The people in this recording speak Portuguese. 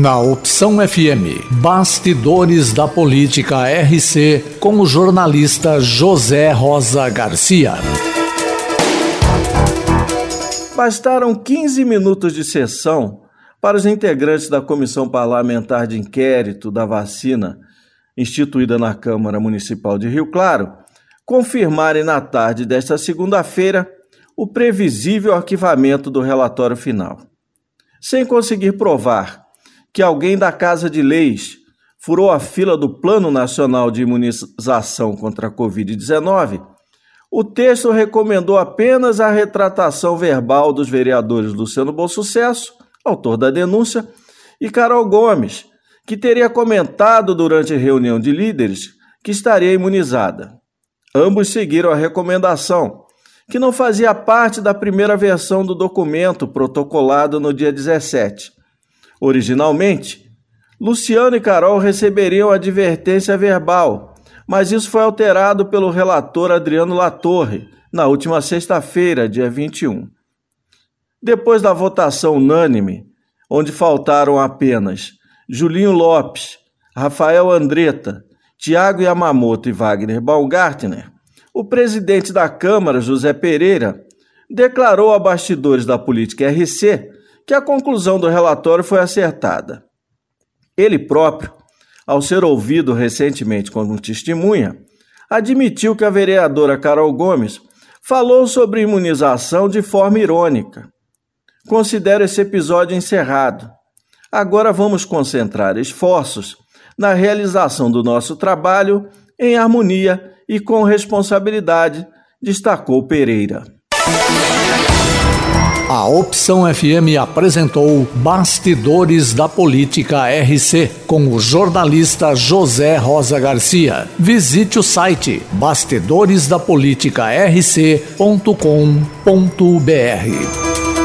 Na Opção FM, Bastidores da Política RC, com o jornalista José Rosa Garcia. Bastaram 15 minutos de sessão para os integrantes da Comissão Parlamentar de Inquérito da Vacina, instituída na Câmara Municipal de Rio Claro, confirmarem na tarde desta segunda-feira o previsível arquivamento do relatório final. Sem conseguir provar que alguém da Casa de Leis furou a fila do Plano Nacional de Imunização contra a Covid-19, o texto recomendou apenas a retratação verbal dos vereadores Luciano Bolsucesso, autor da denúncia, e Carol Gomes, que teria comentado durante a reunião de líderes que estaria imunizada. Ambos seguiram a recomendação, que não fazia parte da primeira versão do documento protocolado no dia 17 Originalmente, Luciano e Carol receberiam advertência verbal, mas isso foi alterado pelo relator Adriano Latorre na última sexta-feira, dia 21. Depois da votação unânime, onde faltaram apenas Julinho Lopes, Rafael Andretta, Tiago Yamamoto e Wagner Baumgartner, o presidente da Câmara, José Pereira, declarou a bastidores da política RC que a conclusão do relatório foi acertada. Ele próprio, ao ser ouvido recentemente como testemunha, admitiu que a vereadora Carol Gomes falou sobre imunização de forma irônica. Considero esse episódio encerrado. Agora vamos concentrar esforços na realização do nosso trabalho em harmonia e com responsabilidade, destacou Pereira. A Opção FM apresentou Bastidores da Política RC com o jornalista José Rosa Garcia. Visite o site bastidoresdapoliticarc.com.br.